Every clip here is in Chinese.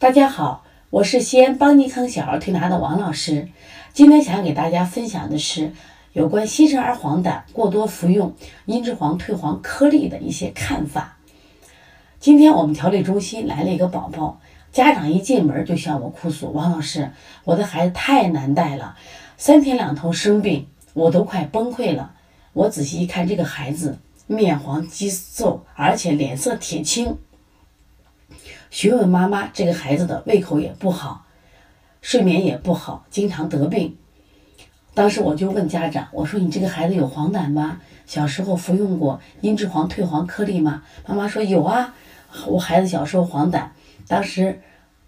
大家好，我是西安邦尼康小儿推拿的王老师。今天想给大家分享的是有关新生儿黄疸过多服用茵栀黄退黄颗粒的一些看法。今天我们调理中心来了一个宝宝，家长一进门就向我哭诉：“王老师，我的孩子太难带了，三天两头生病，我都快崩溃了。”我仔细一看，这个孩子面黄肌瘦，而且脸色铁青。询问妈妈，这个孩子的胃口也不好，睡眠也不好，经常得病。当时我就问家长，我说：“你这个孩子有黄疸吗？小时候服用过茵栀黄退黄颗粒吗？”妈妈说：“有啊，我孩子小时候黄疸，当时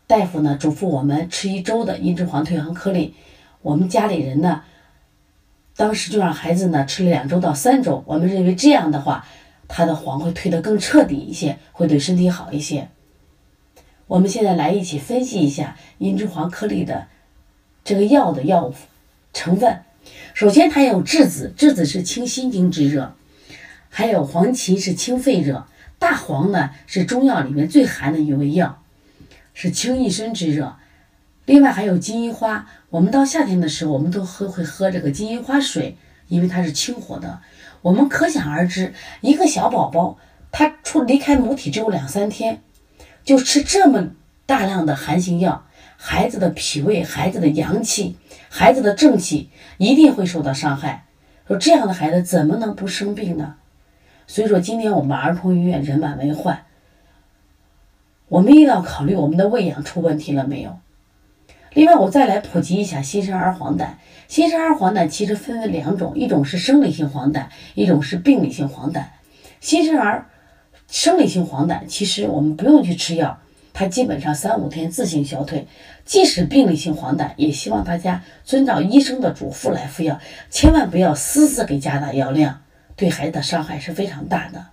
大夫呢嘱咐我们吃一周的茵栀黄退黄颗粒，我们家里人呢，当时就让孩子呢吃了两周到三周，我们认为这样的话，他的黄会退得更彻底一些，会对身体好一些。”我们现在来一起分析一下茵栀黄颗粒的这个药的药物成分。首先，它有栀子，栀子是清心经之热；还有黄芪是清肺热；大黄呢是中药里面最寒的一味药，是清一身之热。另外还有金银花，我们到夏天的时候，我们都喝会喝这个金银花水，因为它是清火的。我们可想而知，一个小宝宝他出离开母体只有两三天。就吃这么大量的寒性药，孩子的脾胃、孩子的阳气、孩子的正气一定会受到伤害。说这样的孩子怎么能不生病呢？所以说，今天我们儿童医院人满为患，我们一定要考虑我们的喂养出问题了没有。另外，我再来普及一下新生儿黄疸。新生儿黄疸其实分为两种，一种是生理性黄疸，一种是病理性黄疸。新生儿。生理性黄疸，其实我们不用去吃药，它基本上三五天自行消退。即使病理性黄疸，也希望大家遵照医生的嘱咐来服药，千万不要私自给加大药量，对孩子的伤害是非常大的。